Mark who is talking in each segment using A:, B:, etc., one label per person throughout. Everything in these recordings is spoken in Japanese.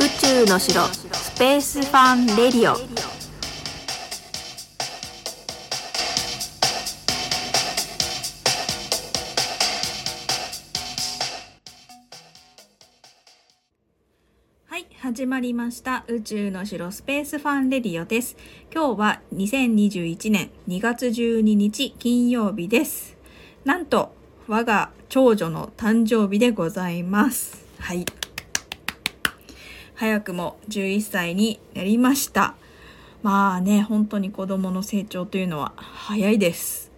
A: 宇宙の城スペースファンレディオ。はい始まりました。宇宙の城スペースファンレディオです。今日は2021年2月12日金曜日です。なんと我が長女の誕生日でございます。はい。早くも11歳になりました。まあね本当に子供の成長というのは早いです。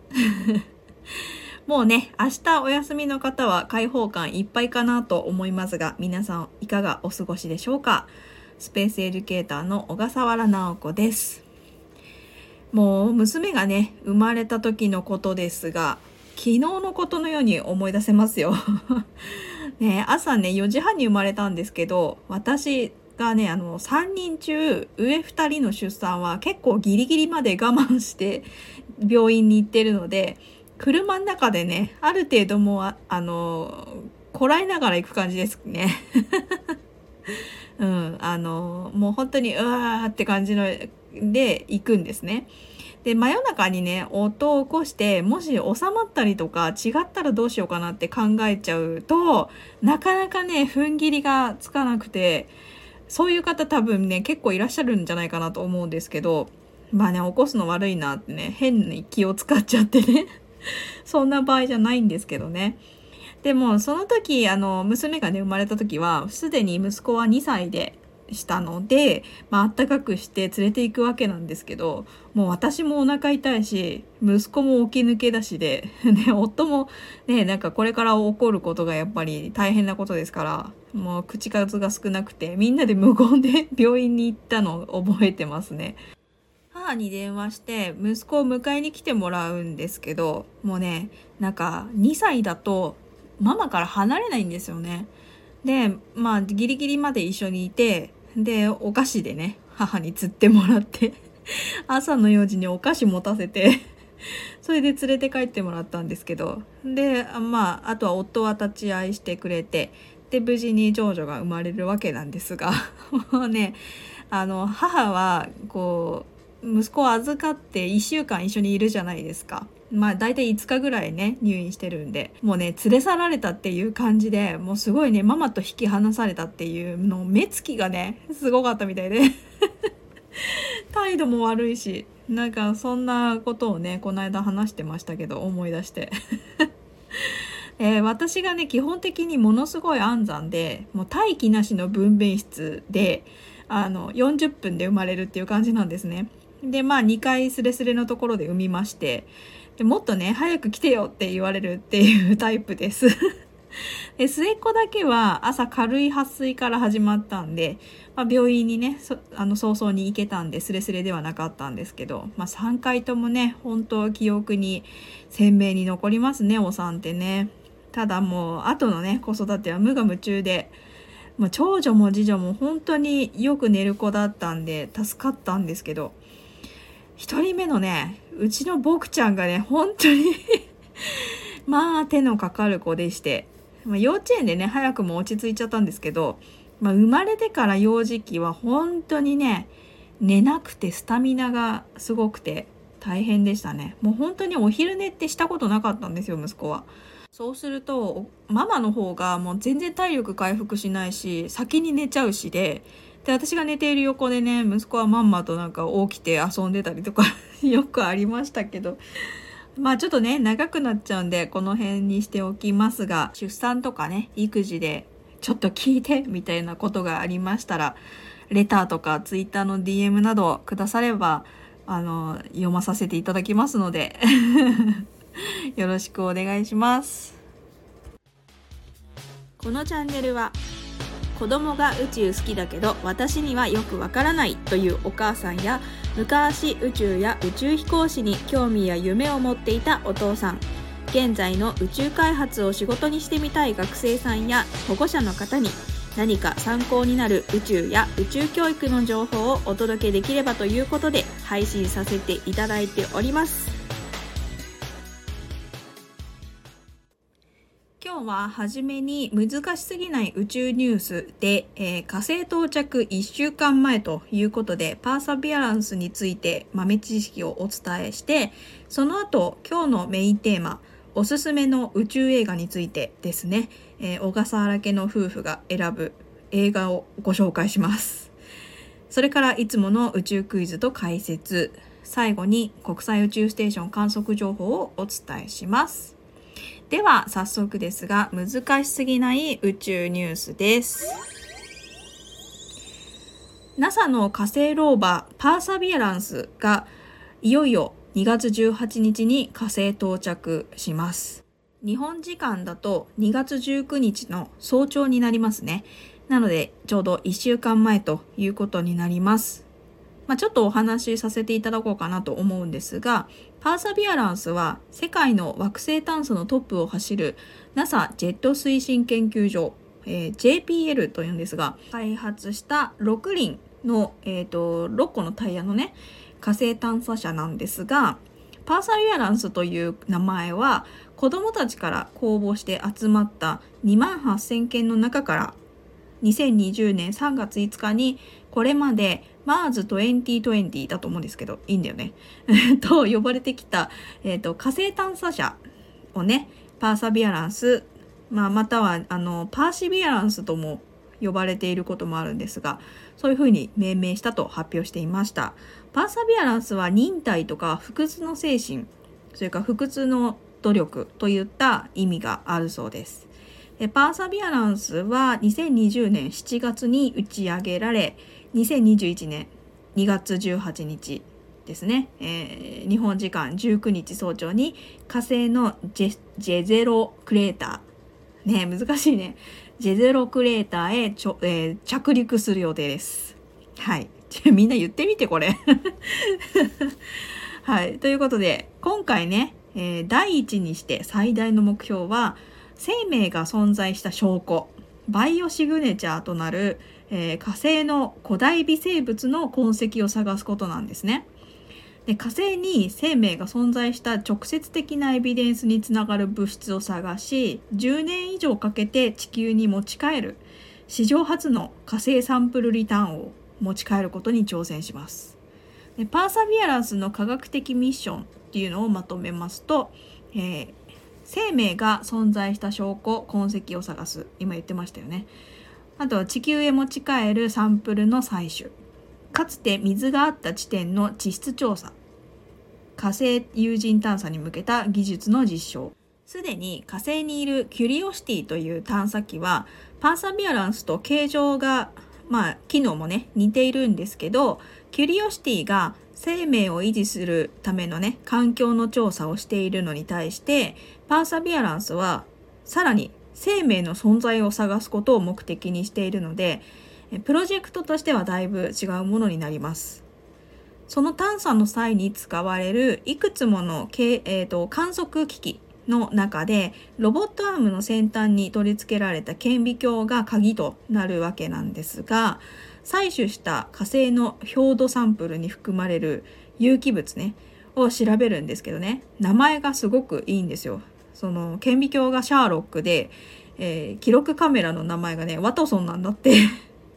A: もうね明日お休みの方は開放感いっぱいかなと思いますが皆さんいかがお過ごしでしょうか？スペースエデュケーターの小笠原直子です。もう娘がね生まれた時のことですが昨日のことのように思い出せますよ ね、朝ね、4時半に生まれたんですけど、私がね、あの、3人中、上2人の出産は結構ギリギリまで我慢して病院に行ってるので、車の中でね、ある程度もう、あの、こらえながら行く感じですね。うん、あの、もう本当に、うわーって感じので行くんですね。で、真夜中にね、音を起こして、もし収まったりとか違ったらどうしようかなって考えちゃうと、なかなかね、踏ん切りがつかなくて、そういう方多分ね、結構いらっしゃるんじゃないかなと思うんですけど、まあね、起こすの悪いなってね、変に気を使っちゃってね。そんな場合じゃないんですけどね。でも、その時、あの、娘がね、生まれた時は、すでに息子は2歳で、したので、まあったかくして連れて行くわけなんですけどもう私もお腹痛いし息子も起き抜けだしで、ね、夫もねなんかこれから起こることがやっぱり大変なことですからもう口数が少なくてみんなで無言で 病院に行ったのを覚えてますね。母に電話して息子を迎えに来てもらうんですけどもうねなんか2歳だとママから離れないんですよね。でまあギリギリまで一緒にいてでお菓子でね母に釣ってもらって 朝の4時にお菓子持たせて それで連れて帰ってもらったんですけどでまああとは夫は立ち会いしてくれてで無事に長女が生まれるわけなんですがもう ねあの母はこう息子を預かって1週間一緒にいるじゃないですか。まあ大体5日ぐらいね入院してるんでもうね連れ去られたっていう感じでもうすごいねママと引き離されたっていうの目つきがねすごかったみたいで 態度も悪いしなんかそんなことをねこの間話してましたけど思い出して えー、私がね基本的にものすごい安産でもう待機なしの分娩室であの40分で生まれるっていう感じなんですね。でまあ2回スレスレのところで産みましてもっとね早く来てよって言われるっていうタイプです。で末っ子だけは朝軽い発水から始まったんで、まあ、病院にねあの早々に行けたんでスレスレではなかったんですけど、まあ、3回ともね本当記憶に鮮明に残りますねお産ってね。ただもう後のね子育ては無我夢中でもう長女も次女も本当によく寝る子だったんで助かったんですけど1人目のねうちの僕ちゃんがね本当に まあ手のかかる子でして、まあ、幼稚園でね早くも落ち着いちゃったんですけど、まあ、生まれてから幼児期は本当にね寝なくてスタミナがすごくて大変でしたねもう本当にお昼寝ってしたことなかったんですよ息子は。そうするとママの方がもう全然体力回復しないし先に寝ちゃうしでで私が寝ている横でね息子はまんまとなんか起きて遊んでたりとか よくありましたけど。まあちょっとね長くなっちゃうんでこの辺にしておきますが出産とかね育児でちょっと聞いてみたいなことがありましたらレターとかツイッターの DM などくださればあの読まさせていただきますので よろしくお願いします。このチャンネルは子供が宇宙好きだけど私にはよくわからないというお母さんや昔宇宙や宇宙飛行士に興味や夢を持っていたお父さん。現在の宇宙開発を仕事にしてみたい学生さんや保護者の方に何か参考になる宇宙や宇宙教育の情報をお届けできればということで配信させていただいております。今日は初めに難しすぎない宇宙ニュースで、えー、火星到着1週間前ということでパーサビアランスについて豆知識をお伝えしてその後今日のメインテーマおすすめの宇宙映画についてですね、えー、小笠原家の夫婦が選ぶ映画をご紹介します。それからいつもの宇宙クイズと解説。最後に国際宇宙ステーション観測情報をお伝えします。では早速ですが難しすぎない宇宙ニュースです。NASA の火星ローバーパーサビアランスがいよいよ2月18日に火星到着します。日本時間だと2月19日の早朝になりますね。なのでちょうど1週間前ということになります。まあ、ちょっとお話しさせていただこうかなと思うんですが、パーサビアランスは世界の惑星探査のトップを走る NASA ジェット推進研究所、えー、JPL というんですが、開発した6輪の、えーと、6個のタイヤのね、火星探査車なんですが、パーサビアランスという名前は子供たちから公募して集まった2万8000件の中から2020年3月5日にこれまでマーズ2020だと思うんですけど、いいんだよね。と呼ばれてきた、えっ、ー、と、火星探査車をね、パーサビアランス、まあ、または、あの、パーシビアランスとも呼ばれていることもあるんですが、そういうふうに命名したと発表していました。パーサビアランスは忍耐とか不屈の精神、それから不屈の努力といった意味があるそうです。パーサビアランスは2020年7月に打ち上げられ、2021年2月18日ですね、えー、日本時間19日早朝に火星のジェゼロクレーター。ね難しいね。ジェゼロクレーターへちょ、えー、着陸する予定です。はい。みんな言ってみてこれ。はい。ということで今回ね、えー、第一にして最大の目標は生命が存在した証拠。バイオシグネチャーとなるえー、火星の古代微生物の痕跡を探すことなんですね。で火星に生命が存在した直接的なエビデンスにつながる物質を探し10年以上かけて地球に持ち帰る史上初の火星サンプルリターンを持ち帰ることに挑戦します。でパーサビアランスの科学的ミッションっていうのをまとめますと、えー、生命が存在した証拠痕跡を探す。今言ってましたよね。あとは地球へ持ち帰るサンプルの採取。かつて水があった地点の地質調査。火星有人探査に向けた技術の実証。すでに火星にいるキュリオシティという探査機はパーサビアランスと形状がまあ機能もね似ているんですけどキュリオシティが生命を維持するためのね環境の調査をしているのに対してパーサビアランスはさらに生命の存在を探すことを目的にしているのでプロジェクトとしてはだいぶ違うものになります。その探査の際に使われるいくつもの、えーと、観測機器の中でロボットアームの先端に取り付けられた顕微鏡が鍵となるわけなんですが採取した火星の表土サンプルに含まれる有機物ねを調べるんですけどね名前がすごくいいんですよ。その顕微鏡がシャーロックで、えー、記録カメラの名前がねワトソンなんだって。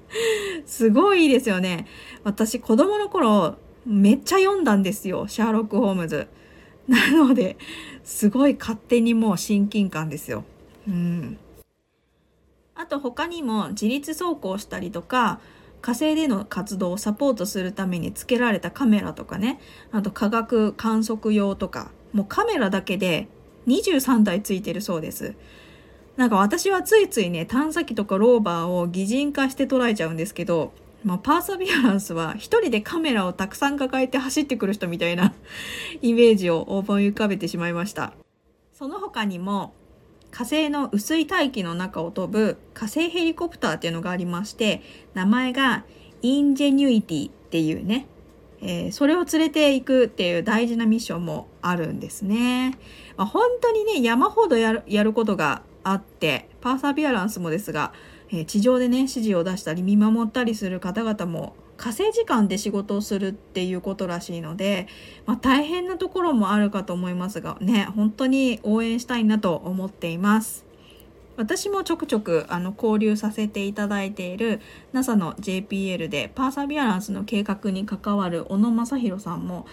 A: すごいですよね。私子供の頃めっちゃ読んだんですよシャーロック・ホームズ。なのですごい勝手にもう親近感ですよ。うん。あと他にも自律走行したりとか火星での活動をサポートするために付けられたカメラとかね。あと科学観測用とか。もうカメラだけで23台ついてるそうです。なんか私はついついね、探査機とかローバーを擬人化して捉えちゃうんですけど、まあ、パーサビアランスは一人でカメラをたくさん抱えて走ってくる人みたいな イメージを思い浮かべてしまいました。その他にも火星の薄い大気の中を飛ぶ火星ヘリコプターっていうのがありまして名前がインジェニュイティっていうね、えー、それを連れていくっていう大事なミッションもあるんですね。まあ、本当にね、山ほどやるやることがあって、パーサビアランスもですが、えー、地上でね、指示を出したり見守ったりする方々も火星時間で仕事をするっていうことらしいので、まあ、大変なところもあるかと思いますがね、本当に応援したいなと思っています。私もちょくちょくあの交流させていただいている NASA の JPL でパーサビアランスの計画に関わる小野正弘さんも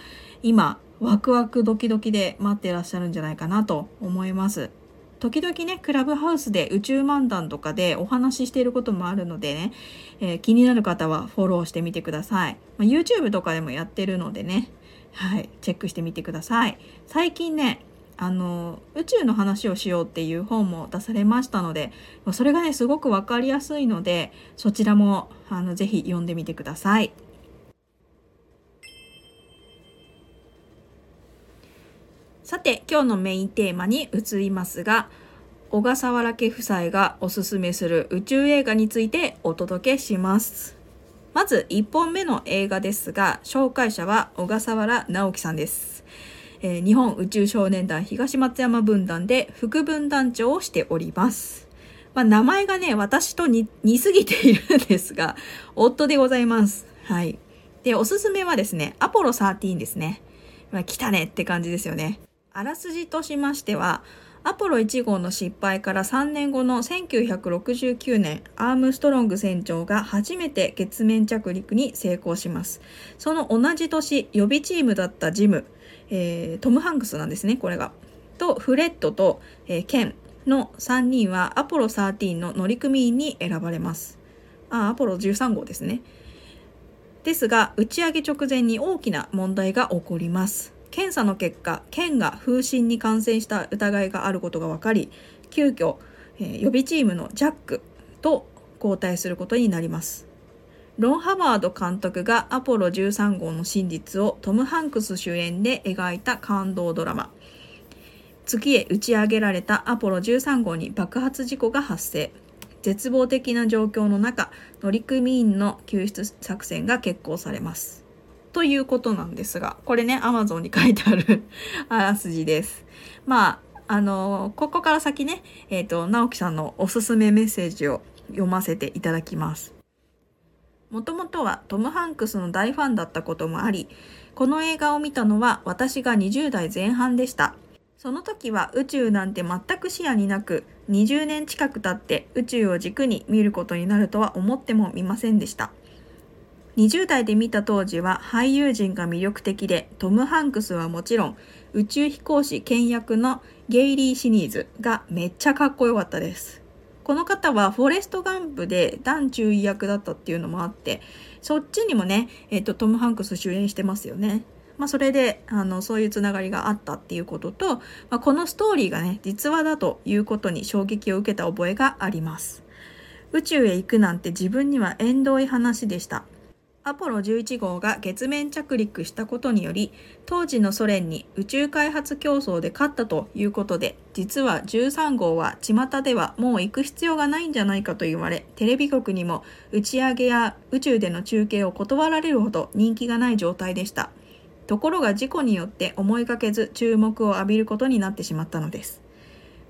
A: 今ワクワクドキドキで待ってらっしゃるんじゃないかなと思います。時々ね、クラブハウスで宇宙漫談とかでお話ししていることもあるのでね、えー、気になる方はフォローしてみてください。まあ、YouTube とかでもやってるのでね、はい、チェックしてみてください。最近ね、あの宇宙の話をしようっていう本も出されましたのでそれがねすごく分かりやすいのでそちらもあのぜひ読んでみてください。さて今日のメインテーマに移りますが小笠原家夫妻がおすすめする宇宙映画についてお届けします。まず1本目の映画ですが紹介者は小笠原直樹さんです。えー、日本宇宙少年団東松山分団で副分団長をしております。まあ、名前がね、私と似すぎているんですが、夫でございます。はい。で、おすすめはですね、アポロ13ですね。まあ、来たねって感じですよね。あらすじとしましては、アポロ1号の失敗から3年後の1969年、アームストロング船長が初めて月面着陸に成功します。その同じ年、予備チームだったジム、えー、トム・ハンクスなんですね、これが。と、フレッドと、えー、ケンの3人はアポロ13の乗組員に選ばれます。あ、アポロ13号ですね。ですが、打ち上げ直前に大きな問題が起こります。検査の結果、ケンが風疹に感染した疑いがあることが分かり、急遽、えー、予備チームのジャックと交代することになります。ロン・ハバード監督がアポロ13号の真実をトム・ハンクス主演で描いた感動ドラマ。月へ打ち上げられたアポロ13号に爆発事故が発生。絶望的な状況の中、乗組員の救出作戦が決行されます。ということなんですが、これね、アマゾンに書いてある あらすじです。まあ、あのここから先ね、えっ、ー、と、直樹さんのおすすめメッセージを読ませていただきます。もともとはトム・ハンクスの大ファンだったこともあり、この映画を見たのは私が20代前半でした。その時は宇宙なんて全く視野になく、20年近く経って宇宙を軸に見ることになるとは思ってもみませんでした。20代で見た当時は俳優陣が魅力的で、トム・ハンクスはもちろん、宇宙飛行士兼役のゲイリー・シニーズがめっちゃかっこよかったです。この方はフォレストガンプでダン注意役だったっていうのもあって、そっちにもね、えっ、と、トム・ハンクス主演してますよね。まあ、それで、あの、そういうつながりがあったっていうことと、まあ、このストーリーがね、実話だということに衝撃を受けた覚えがあります。宇宙へ行くなんて自分には縁遠い話でした。アポロ11号が月面着陸したことにより、当時のソ連に宇宙開発競争で勝ったということで、実は13号は巷ではもう行く必要がないんじゃないかと言われ、テレビ局にも打ち上げや宇宙での中継を断られるほど人気がない状態でした。ところが事故によって思いがけず注目を浴びることになってしまったのです。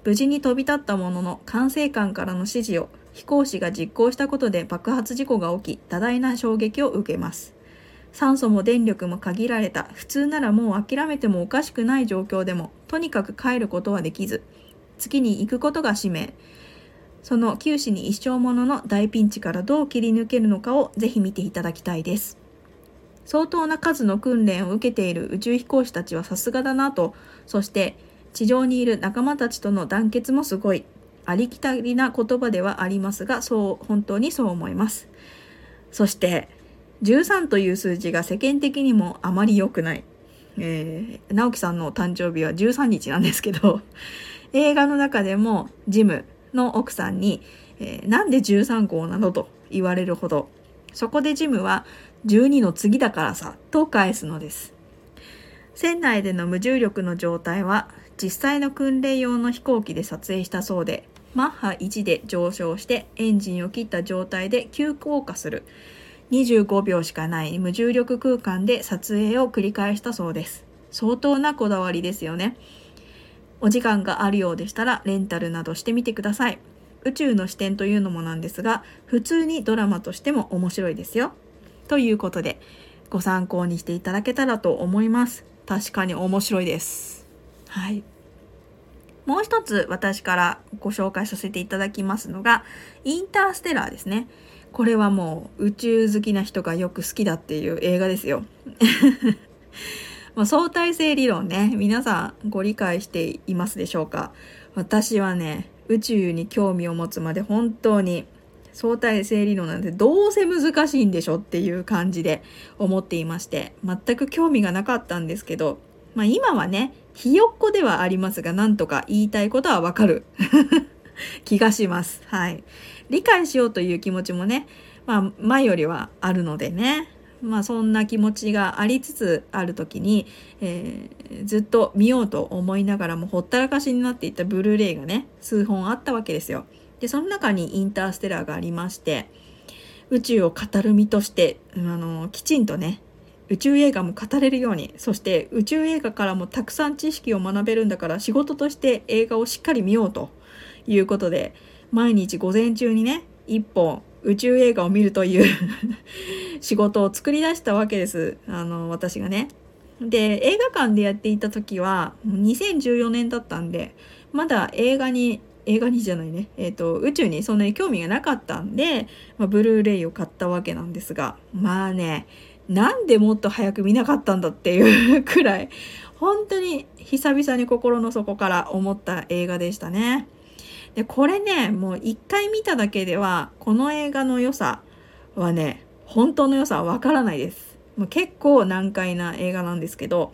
A: 無事に飛び立ったものの管制官からの指示を飛行士が実行したことで爆発事故が起き多大な衝撃を受けます。酸素も電力も限られた。普通ならもう諦めてもおかしくない状況でもとにかく帰ることはできず月に行くことが使命。その九死に一生ものの大ピンチからどう切り抜けるのかをぜひ見ていただきたいです。相当な数の訓練を受けている宇宙飛行士たちはさすがだなと。そして地上にいる仲間たちとの団結もすごい。ありきたりな言葉ではありますが、そう、本当にそう思います。そして、13という数字が世間的にもあまり良くない。えー、直樹さんの誕生日は13日なんですけど、映画の中でもジムの奥さんに、えー、なんで13号なのと言われるほど、そこでジムは12の次だからさ、と返すのです。船内での無重力の状態は実際の訓練用の飛行機で撮影したそうで、マッハ1で上昇してエンジンを切った状態で急降下する。25秒しかない無重力空間で撮影を繰り返したそうです。相当なこだわりですよね。お時間があるようでしたらレンタルなどしてみてください。宇宙の視点というのもなんですが普通にドラマとしても面白いですよ。ということでご参考にしていただけたらと思います。確かに面白いです。はいもう一つ私からご紹介させていただきますのが、インターステラーですね。これはもう宇宙好きな人がよく好きだっていう映画ですよ。ま、相対性理論ね、皆さんご理解していますでしょうか？私はね、宇宙に興味を持つまで本当に相対性理論なんてどうせ難しいんでしょっていう感じで思っていまして、全く興味がなかったんですけど、まあ今はね、ひよっこではありますが、なんとか言いたいことはわかる 気がします。はい。理解しようという気持ちもね、まあ前よりはあるのでね、まあそんな気持ちがありつつある時に、えー、ずっと見ようと思いながらもほったらかしになっていたブルーレイがね、数本あったわけですよ。で、その中にインターステラーがありまして、宇宙を語る身として、あの、きちんとね、宇宙映画も語れるように、そして宇宙映画からもたくさん知識を学べるんだから仕事として映画をしっかり見ようということで、毎日午前中にね、一本宇宙映画を見るという 仕事を作り出したわけです。あの、私がね。で、映画館でやっていた時は、2014年だったんで、まだ映画に映画にじゃないね、えっ、ー、と、宇宙にそんなに興味がなかったんで、まあ、ブルーレイを買ったわけなんですが、まあね、なんでもっと早く見なかったんだっていう くらい、本当に久々に心の底から思った映画でしたね。で、これね、もう一回見ただけでは、この映画の良さはね、本当の良さはわからないです。もう結構難解な映画なんですけど、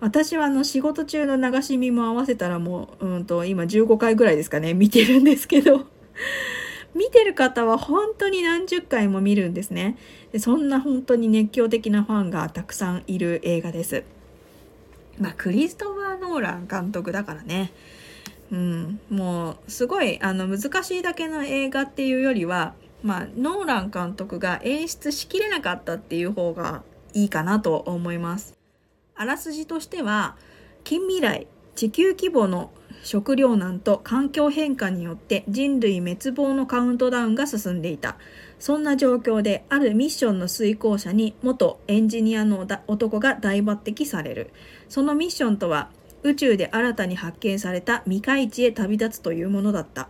A: 私はあの仕事中の流し見も合わせたらもう、うんと今15回ぐらいですかね、見てるんですけど、見てる方は本当に何十回も見るんですねで。そんな本当に熱狂的なファンがたくさんいる映画です。まあ、クリストファー・ノーラン監督だからね。うん、もうすごいあの難しいだけの映画っていうよりは、まあ、ノーラン監督が演出しきれなかったっていう方がいいかなと思います。あらすじとしては近未来地球規模の食糧難と環境変化によって人類滅亡のカウントダウンが進んでいた。そんな状況であるミッションの遂行者に元エンジニアの男が大抜擢される。そのミッションとは宇宙で新たに発見された未開地へ旅立つというものだった。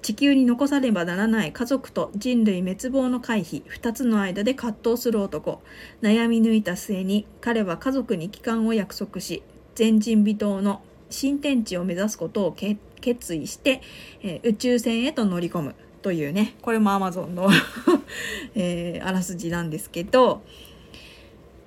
A: 地球に残さねばならない家族と人類滅亡の回避2つの間で葛藤する男。悩み抜いた末に彼は家族に帰還を約束し前人未到の新天地を目指すことを決意して、えー、宇宙船へと乗り込むというね。これも Amazon の えー、あらすじなんですけど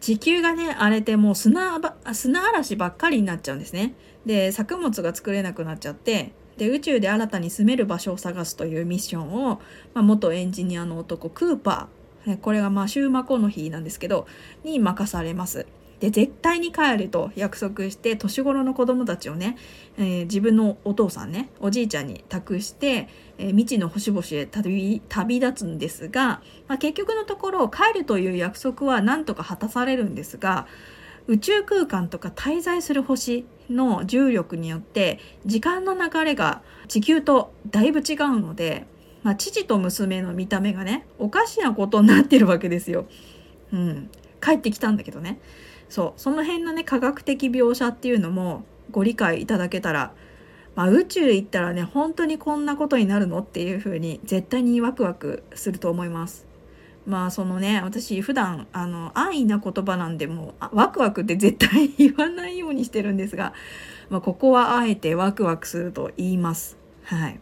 A: 地球がね荒れてもう砂砂嵐ばっかりになっちゃうんですね。で作物が作れなくなっちゃってで宇宙で新たに住める場所を探すというミッションを、まあ、元エンジニアの男クーパー。これがまあシューマコの日なんですけどに任されます。で絶対に帰ると約束して年頃の子供たちをね、えー、自分のお父さんねおじいちゃんに託して、えー、未知の星々へ旅旅立つんですが、まあ、結局のところ帰るという約束は何とか果たされるんですが宇宙空間とか滞在する星の重力によって時間の流れが地球とだいぶ違うので、まあ、父と娘の見た目がねおかしなことになってるわけですよ。うん、帰ってきたんだけどねそうその辺のね科学的描写っていうのもご理解いただけたら、まあ、宇宙行ったらね本当にこんなことになるのっていう風に絶対にワクワクすると思います。まあそのね私普段あの安易な言葉なんでもうワクワクって絶対言わないようにしてるんですが、まあ、ここはあえてワクワクすると言います。はい、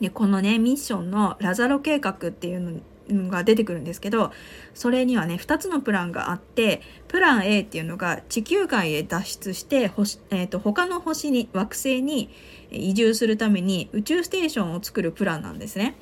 A: でこのねミッションのラザロ計画っていうのが出てくるんですけどそれにはね2つのプランがあってプラン A っていうのが地球外へ脱出して星、えーと他の星に惑星に移住するために宇宙ステーションを作るプランなんですね。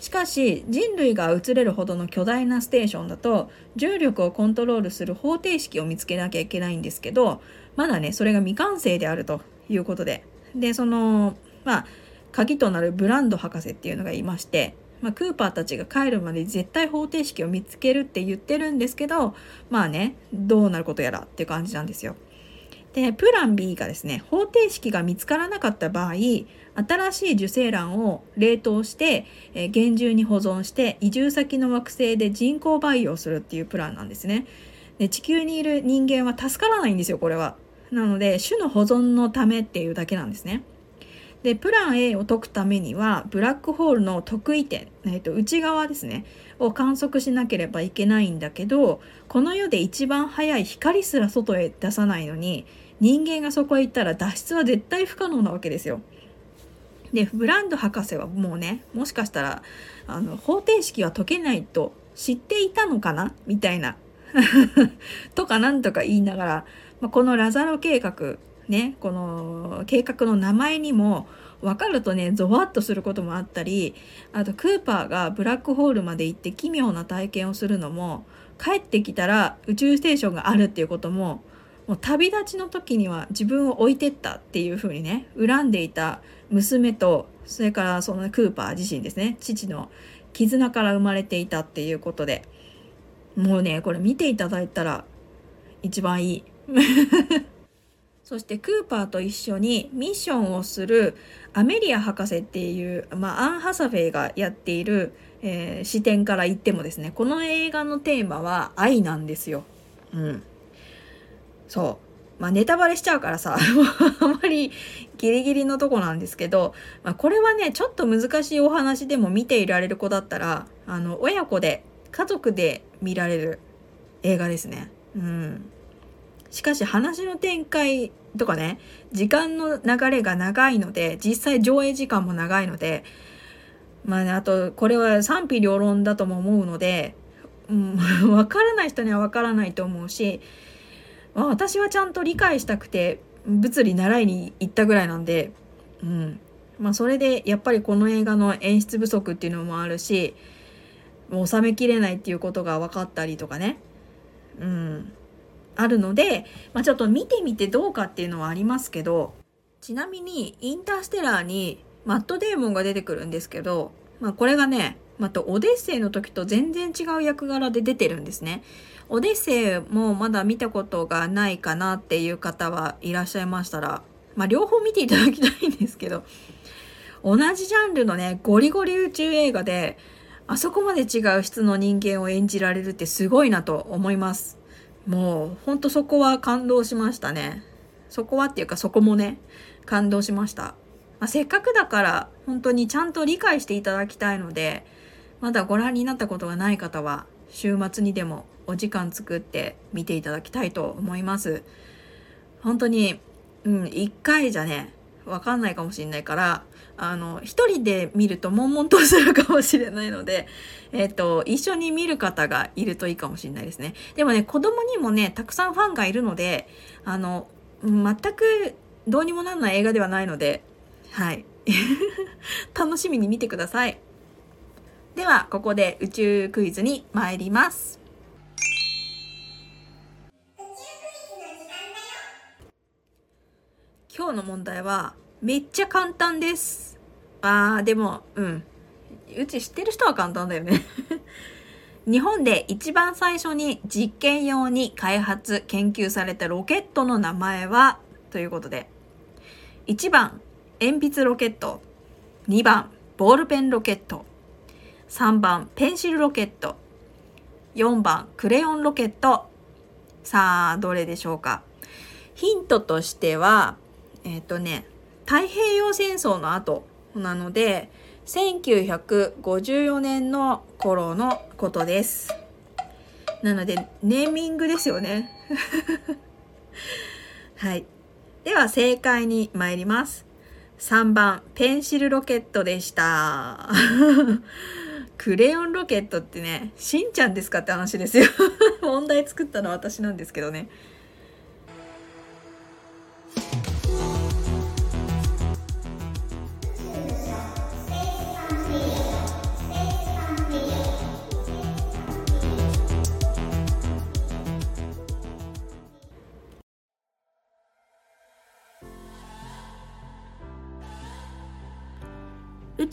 A: しかし人類が移れるほどの巨大なステーションだと重力をコントロールする方程式を見つけなきゃいけないんですけどまだねそれが未完成であるということででそのまあ鍵となるブランド博士っていうのがいまして、まあ、クーパーたちが帰るまで絶対方程式を見つけるって言ってるんですけどまあねどうなることやらって感じなんですよ。でプラン B がですね方程式が見つからなかった場合新しい受精卵を冷凍して、えー、厳重に保存して移住先の惑星で人工培養するっていうプランなんですね。で地球にいる人間は助からないんですよこれは。なので種の保存のためっていうだけなんですね。でプラン A を解くためにはブラックホールの特異点、えー、と内側ですねを観測しなければいけないんだけどこの世で一番速い光すら外へ出さないのに人間がそこへ行ったら脱出は絶対不可能なわけですよ。でブランド博士はもうねもしかしたらあの方程式は解けないと知っていたのかな？みたいな とかなんとか言いながら、まあ、このラザロ計画ねこの計画の名前にも分かるとねゾワッとすることもあったりあとクーパーがブラックホールまで行って奇妙な体験をするのも帰ってきたら宇宙ステーションがあるっていうことももう旅立ちの時には自分を置いてったっていう風にね恨んでいた娘とそれからそのクーパー自身ですね父の絆から生まれていたっていうことでもうねこれ見ていただいたら一番いい。そしてクーパーと一緒にミッションをするアメリア博士っていう、まあ、アン・ハサフェイがやっている、えー、視点から言ってもですねこの映画のテーマは愛なんですよ。うん、そう。まあネタバレしちゃうからさ、あまりギリギリのとこなんですけど、まあ、これはね、ちょっと難しいお話でも見ていられる子だったら、あの、親子で、家族で見られる映画ですね。うん。しかし話の展開とかね、時間の流れが長いので、実際上映時間も長いので、まあね、あと、これは賛否両論だとも思うので、うん、わからない人にはわからないと思うし、まあ、私はちゃんと理解したくて物理習いに行ったぐらいなんで、うん。まあ、それでやっぱりこの映画の演出不足っていうのもあるしもう収めきれないっていうことが分かったりとかね、うん、あるので、まあ、ちょっと見てみてどうかっていうのはありますけどちなみにインターステラーにマット・デーモンが出てくるんですけど、まあ、これがねまたオデッセイの時と全然違う役柄で出てるんですね。オデッセイもまだ見たことがないかなっていう方はいらっしゃいましたら、まあ、両方見ていただきたいんですけど、同じジャンルのね、ゴリゴリ宇宙映画で、あそこまで違う質の人間を演じられるってすごいなと思います。もう、ほんとそこは感動しましたね。そこはっていうかそこもね、感動しました。まあ、せっかくだから本当にちゃんと理解していただきたいので、まだご覧になったことがない方は週末にでもお時間作って見ていただきたいと思います。本当に、うん、一回じゃね、わかんないかもしれないから、あの、一人で見ると悶々とするかもしれないので、えっ、ー、と、一緒に見る方がいるといいかもしれないですね。でもね、子供にもね、たくさんファンがいるので、あの、全くどうにもなんない映画ではないので、はい。楽しみに見てください。では、ここで宇宙クイズに参ります。今日の問題はめっちゃ簡単です。あー、でも、うん。うち知ってる人は簡単だよね 日本で一番最初に実験用に開発、研究されたロケットの名前はということで、1番、鉛筆ロケット。2番、ボールペンロケット。3番、ペンシルロケット。4番、クレヨンロケット。さあ、どれでしょうか。ヒントとしては、えっ、ー、とね、太平洋戦争の後なので、1954年の頃のことです。なので、ネーミングですよね。はい。では、正解に参ります。3番、ペンシルロケットでした。クレヨンロケットってね、しんちゃんですかって話ですよ。問題作ったのは私なんですけどね。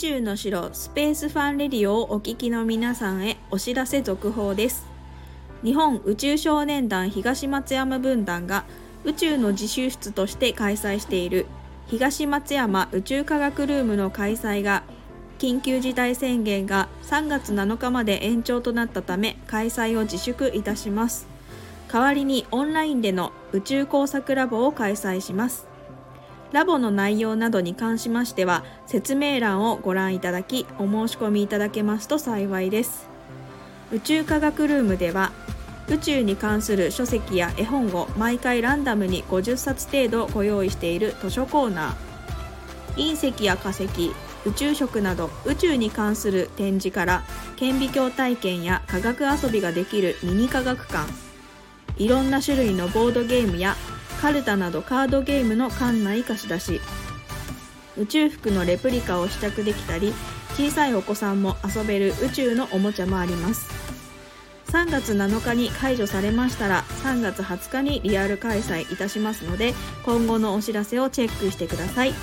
A: 宙の城スペースファンレディオをお聞きの皆さんへお知らせ続報です。日本宇宙少年団東松山分団が宇宙の自習室として開催している東松山宇宙科学ルームの開催が緊急事態宣言が3月7日まで延長となったため開催を自粛いたします。代わりにオンラインでの宇宙工作ラボを開催します。ラボの内容などに関しましては説明欄をご覧いただきお申し込みいただけますと幸いです。宇宙科学ルームでは宇宙に関する書籍や絵本を毎回ランダムに50冊程度ご用意している図書コーナー。隕石や化石宇宙食など宇宙に関する展示から顕微鏡体験や科学遊びができるミニ科学館。いろんな種類のボードゲームやカルタなどカードゲームの館内貸し出し。宇宙服のレプリカを試着できたり小さいお子さんも遊べる宇宙のおもちゃもあります。3月7日に解除されましたら3月20日にリアル開催いたしますので今後のお知らせをチェックしてください。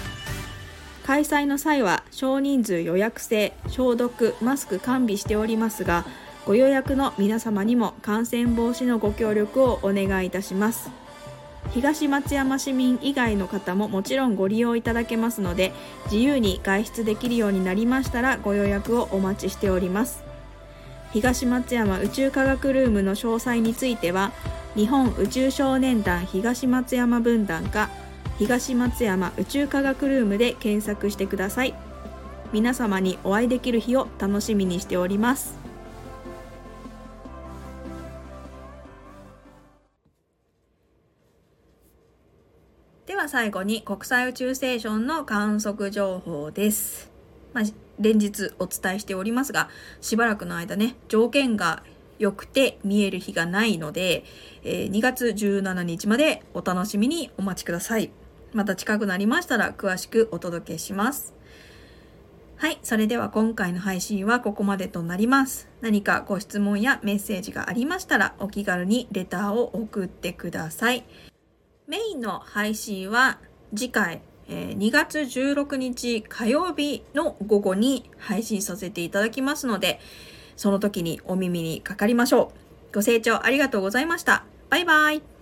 A: 開催の際は少人数予約制消毒マスク完備しておりますがご予約の皆様にも感染防止のご協力をお願いいたします。東松山市民以外の方ももちろんご利用いただけますので自由に外出できるようになりましたらご予約をお待ちしております。東松山宇宙科学ルームの詳細については日本宇宙少年団東松山分団か東松山宇宙科学ルームで検索してください。皆様にお会いできる日を楽しみにしております。は最後に国際宇宙ステーションの観測情報です。まあ、連日お伝えしておりますが、しばらくの間ね、条件が良くて見える日がないので、えー、2月17日までお楽しみにお待ちください。また近くなりましたら詳しくお届けします。はい。それでは今回の配信はここまでとなります。何かご質問やメッセージがありましたらお気軽にレターを送ってください。メインの配信は次回、え2月16日火曜日の午後に配信させていただきますので、その時にお耳にかかりましょう。ご清聴ありがとうございました。バイバイ。